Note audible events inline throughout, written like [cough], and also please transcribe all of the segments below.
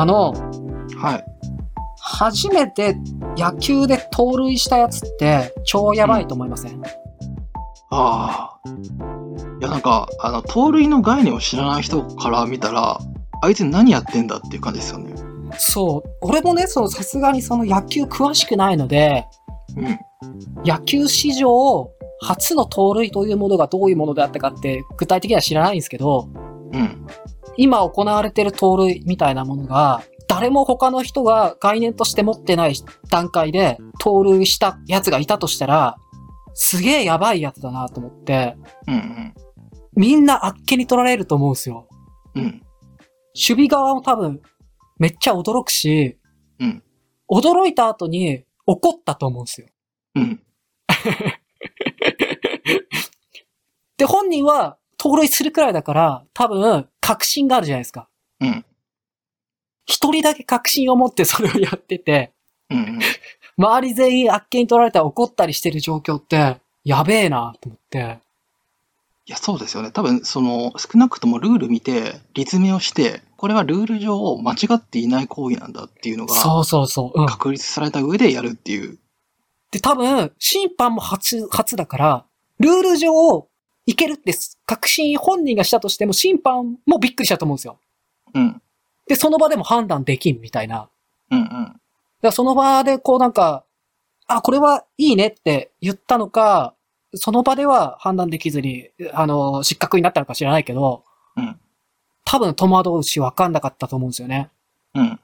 あの、はい。初めて野球で盗塁したやつって超やばいと思いません、ああ。いや、なんか、あの、盗塁の概念を知らない人から見たら、あいつ何やってんだっていう感じですよね。そう。俺もね、そのさすがにその野球詳しくないので、うん。野球史上初の盗塁というものがどういうものであったかって具体的には知らないんですけど、うん。今行われてる盗塁みたいなものが、誰も他の人が概念として持ってない段階で盗塁したやつがいたとしたら、すげえやばいやつだなと思って、うんうん。みんなあっけに取られると思うんですよ。うん。守備側も多分、めっちゃ驚くし、うん驚いた後に怒ったと思うんですよ。うん。[laughs] で、本人は盗塁するくらいだから、多分、確信があるじゃないですか。うん。一人だけ確信を持ってそれをやってて、うんうん。[laughs] 周り全員あっけに取られたら怒ったりしてる状況って、やべえなと思って。いや、そうですよね。多分、その、少なくともルール見て、立命をして、これはルール上間違っていない行為なんだっていうのが、そうそうそう。うん。確立された上でやるっていう。で、多分、審判も初、初だから、ルール上、いけるって確信本人がしたとしても、審判もびっくりしたと思うんですよ。うん。で、その場でも判断できんみたいな。うんうん。だからその場でこうなんか、あ、これはいいねって言ったのか、その場では判断できずに、あの、失格になったのか知らないけど、うん多分戸惑うし分かんなかったと思うんですよね。うん。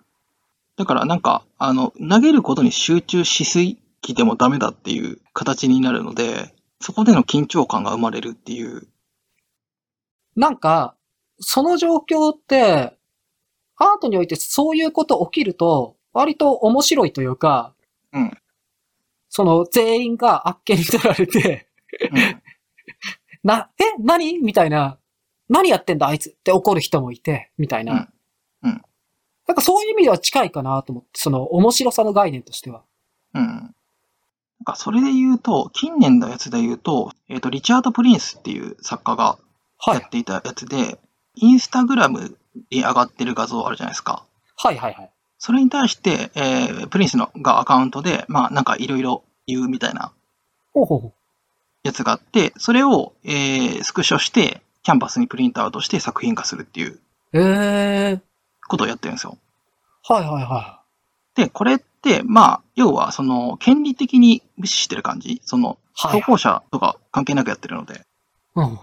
だからなんか、あの、投げることに集中しすぎてもダメだっていう形になるので、そこでの緊張感が生まれるっていう。なんか、その状況って、アートにおいてそういうこと起きると、割と面白いというか、うん。その全員があっけに取られて、うん。[laughs] な、え何？みたいな、何やってんだあいつ？って怒る人もいて、みたいな。うんうんなんかそういう意味では近いかなと思って、その面白さの概念としては。うん。なんかそれで言うと、近年のやつで言うと、えっ、と、リチャード・プリンスっていう作家がはい。やっていたやつで、インスタグラムに上がってる画像あるじゃないですか。はいはいはい。それに対して、えープリンスのがアカウントで、まあなんかいろいろ言うみたいなほうほうほう。やつがあって、それを、えースクショして、キャンバスにプリントアウトして作品化するっていうええー。ことをやってるんですよ。はいはいはで、これって、まあ、要は、その、権利的に無視してる感じその、い。はい、投稿者とか関係なくやってるので。うん。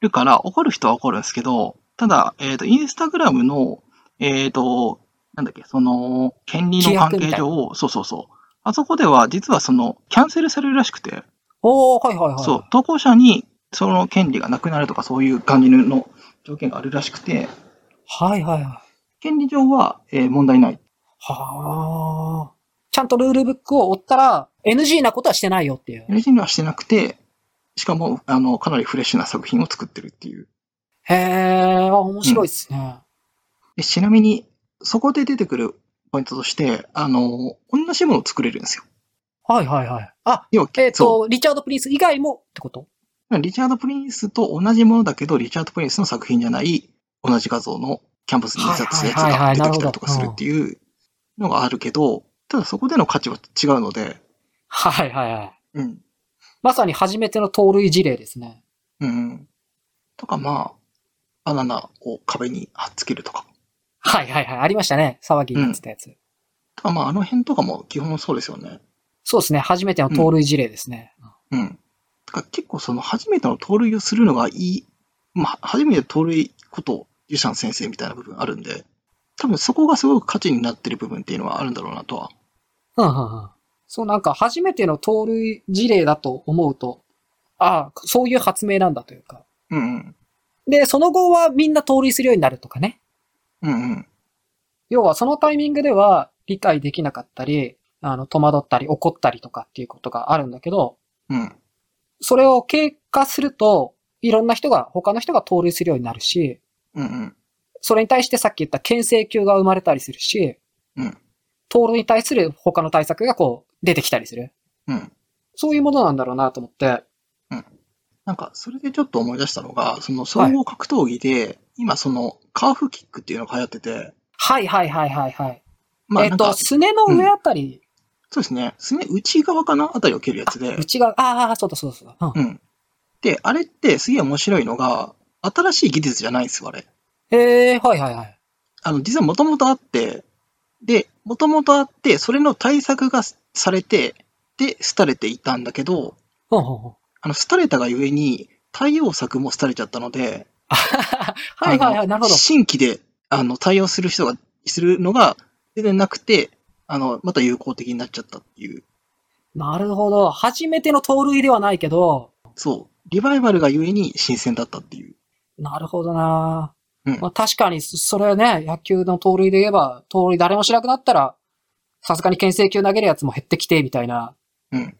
るから、怒る人は怒るんですけど、ただ、えっ、と、インスタグラムの、えっ、と、なんだっけ、その、権利の関係上、そうそうそう。あそこでは、実はその、キャンセルされるらしくて、おー、はいはいはい。そう、投稿者に、その権利がなくなるとか、そういう感じの条件があるらしくて、はいはいはい。権利上は、えー問題ない。はあ。ちゃんとルールブックを追ったら、NG なことはしてないよっていう。NG にはしてなくて、しかも、あの、かなりフレッシュな作品を作ってるっていう。へえ、あ面白いっすね。でちなみに、そこで出てくるポイントとして、あの、同じものを作れるんですよ。はいはいはい。あ、要は、えっ、そと、リチャード・プリンス以外もってこと？う。リチャード・プリンスと同じものだけど、リチャード・プリンスの作品じゃない、同じ画像のキャンパスに印刷したやつが出てきたりとかするっていうのがあるけど、ただそこでの価値は違うので、はいはいはい。うん。まさに初めての盗塁事例ですね。うん。とか、まあ、バナナを壁に貼っつけるとか。はいはいはい。ありましたね。騒ぎになってたやつ。とか、まあ、あの辺とかも基本そうですよね。そうですね。初めての盗塁事例ですね。うん。だから結構その初めての盗塁をするのがいい、まあ、初めて盗塁こと、ユシャン先生みたいな部分あるんで、多分そこがすごく価値になってる部分っていうのはあるんだろうなとは。うんうんうん。そうなんか初めての盗塁事例だと思うと、ああ、そういう発明なんだというか。うんうん。で、その後はみんな盗塁するようになるとかね。うんうん。要はそのタイミングでは理解できなかったり、あの、戸惑ったり怒ったりとかっていうことがあるんだけど、うん。それを経過すると、いろんな人が、他の人が盗塁するようになるし、うんうん。それに対してさっき言った牽制球が生まれたりするし、うん盗塁に対する他の対策がこう、出てきたりする。うん。そういうものなんだろうなと思って。なんか、それでちょっと思い出したのが、その総合格闘技で、今そのカーフキックっていうのが流行ってて、はいはいはいはいはい。えっ、まあなんか、と、すねの上あたり、そうですね、すね、内側かな？あたりを蹴るやつで、内側、ああ、そうだそうだそうだ。うんうん。で、あれってすげえ面白いのが、新しい技術じゃないんですよ、あれ。へえ、はいはいはい。あの、実はもともとあって、で、もともとあって、それの対策がされて、で、廃れていたんだけど、あの、廃れたがゆえに、対応策も廃れちゃったので、はいはいはい、なるほど。新規で、あの、対応する人が、するのが、全然なくて、あの、また有効的になっちゃったっていう。なるほど。初めての盗塁ではないけど、そう。リバイバルがゆえに新鮮だったっていう。なるほどな、うんまあ、確かに、そそれね、野球の盗塁で言えば、盗塁誰もしなくなったら、さすがに牽制球投げるやつも減ってきて、みたいな。うん。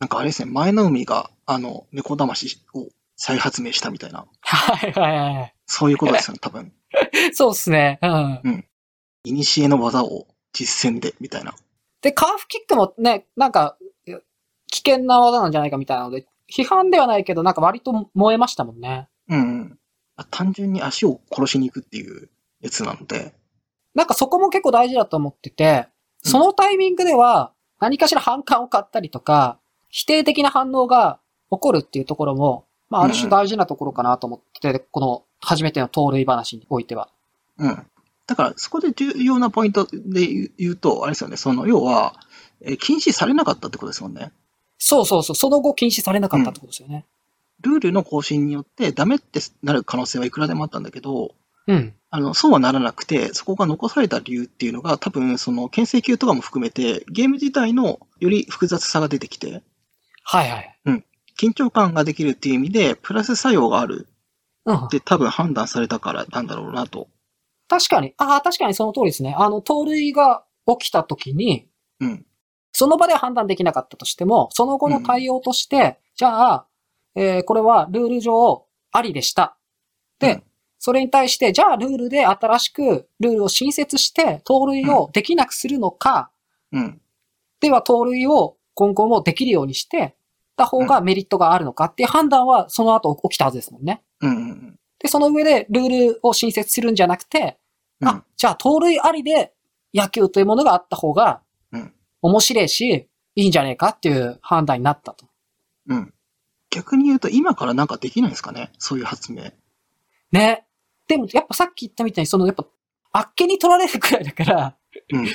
なんかあれですね、前の海が、あの、猫魂を再発明したみたいな、はいはいはい。そういうことですよね、多分。[laughs] そうっすね。うん。古の技を実践で、みたいな。で、カーフキックもね、なんか、危険な技なんじゃないかみたいなので、批判ではないけど、なんか割と燃えましたもんね。うん単純に足を殺しに行くっていうやつなので、なんかそこも結構大事だと思ってて、そのタイミングでは何かしら反感を買ったりとか、否定的な反応が起こるっていうところも、まあある種大事なところかなと思ってて、この初めての盗塁話においては。うん。だから、そこで重要なポイントで言うと、あれですよね、その、要は、えー禁止されなかったってことですもんね。そうそうそう、その後禁止されなかったってことですよね。ルールの更新によってダメってなる可能性はいくらでもあったんだけど、うん。あの、そうはならなくて、そこが残された理由っていうのが、多分、その、牽制球とかも含めて、ゲーム自体のより複雑さが出てきて、はいはい。緊張感ができるっていう意味で、プラス作用があるうんっ。て多分判断されたからなんだろうなと。確かに、ああ、確かにその通りですね。あの、盗塁が起きた時に、うん。その場では判断できなかったとしても、その後の対応として、じゃあ、えーこれはルール上ありでした。で、うんそれに対して、じゃあルールで新しくルールを新設して、盗塁をできなくするのか、うん。では盗塁を今後もできるようにして、た方がメリットがあるのかっていう判断はその後起きたはずですもんね。うんうん。で、その上でルールを新設するんじゃなくて、うんあ、じゃあ盗塁ありで野球というものがあった方がうん、面白いし、いいんじゃねえかっていう判断になったと。うん。逆に言うと、今からなんかできないんですかね？そういう発明。ね。でもやっぱさっき言ったみたいに、そのやっぱ、あっけに取られるくらいだから、うん。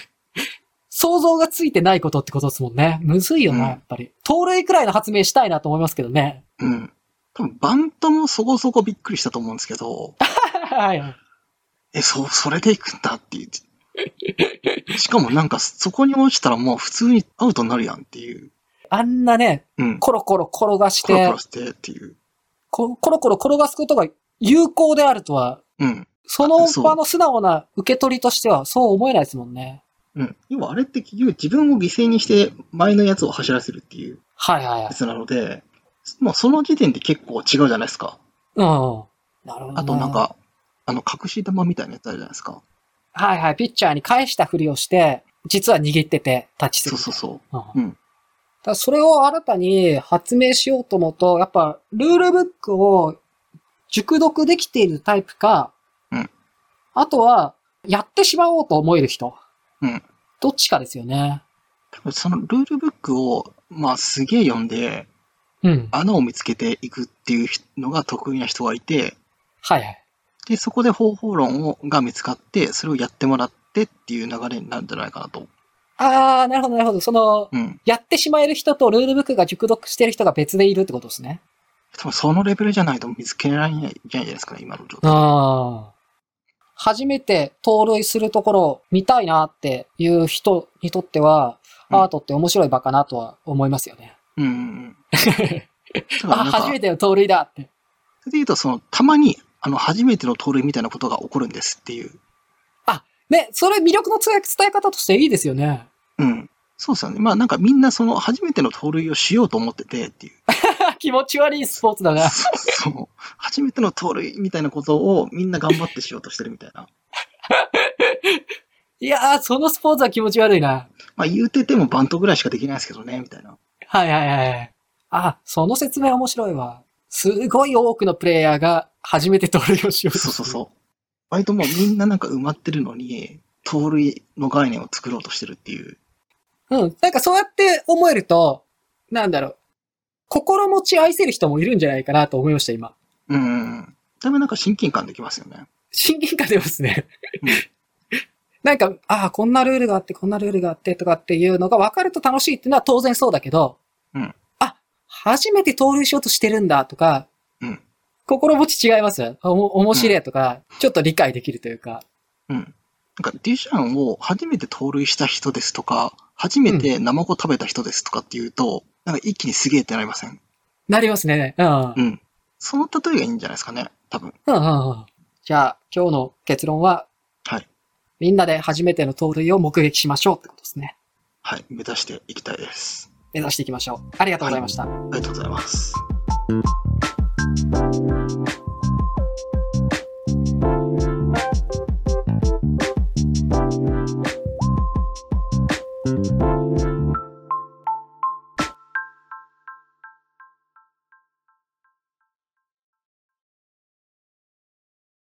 想像がついてないことってことですもんね。むずいよな、うんやっぱり。盗塁くらいの発明したいなと思いますけどね。うん。多分、バントもそこそこびっくりしたと思うんですけど、はいはい。え、そ、それで行くんだっていう。しかもなんか、そこに落ちたらもう普通にアウトになるやんっていう。あんなね、うん。コロコロ転がしてコロコロ、してっていう。ココロコロ転がすことが有効であるとは、うん。その場の素直な受け取りとしてはそう思えないですもんね。うん。要はあれって結局自分を犠牲にして前のやつを走らせるっていうはいはいはい。やつなので、もうその時点で結構違うじゃないですか。うん。なるほど、ね。あとなん。か、あの、隠し玉みたいなやつあるじゃないですか。はいはい。ピッチャーに返したふりをして、実は握っててタッチする。そうそうそう。うん。うんだそれを新たに発明しようと思うと、やっぱ、ルールブックを熟読できているタイプか、うんあとは、やってしまおうと思える人。うんどっちかですよね。多分そのルールブックを、まあすげえ読んで、うん。穴を見つけていくっていうのが得意な人がいて、はいはい。で、そこで方法論をが見つかって、それをやってもらってっていう流れになるんじゃないかなと。あー、なるほどなるほど。その、うん。やってしまえる人とルールブックが熟読してる人が別でいるってことですね。多分そのレベルじゃないと見つけられないじゃないですかね、今の状態。ああ。初めて盗塁するところを見たいなっていう人にとっては、うんアートって面白い場かなとは思いますよね。うん [laughs] あ、初めての盗塁だって。それで言うと、その、たまに、あの、初めての盗塁みたいなことが起こるんですっていう。ね、それ魅力の伝え伝え方としていいですよね。うん。そうですよね。まあなんかみんなその、初めての盗塁をしようと思っててっていう。[laughs] 気持ち悪いスポーツだな。そうそう。初めての盗塁みたいなことをみんな頑張ってしようとしてるみたいな。いいやー、そのスポーツは気持ち悪いな。まあ言うててもバントぐらいしかできないですけどね、みたいな。はいはいはい。あ、その説明面白いわ。すごい多くのプレイヤーが初めて盗塁をしようと。そうそうそう。割ともうみんななんか埋まってるのに、盗塁の概念を作ろうとしてるっていう。うん。なんかそうやって思えると、なんだろう。心持ち愛せる人もいるんじゃないかなと思いました、今。うんうんうん。だいぶなんか親近感できますよね。親近感出ますねうん。[laughs] なんか、ああ、こんなルールがあって、こんなルールがあってとかっていうのが分かると楽しいっていうのは当然そうだけど、うんあ、初めて盗塁しようとしてるんだとか、うん心持ち違います？よ。おも面白いとか、ちょっと理解できるというか。うん。なんかデュシャンを初めて盗塁した人ですとか、初めてナマコ食べた人ですとかっていうと、なんか一気にすげえってなりません？なりますね。うん。うん。その例えがいいんじゃないですかね、多分。うんうんうん。じゃあ、今日の結論は、はい。みんなで初めての盗塁を目撃しましょうってことですね。はい。目指していきたいです。目指していきましょう。ありがとうございました。ありがとうございます。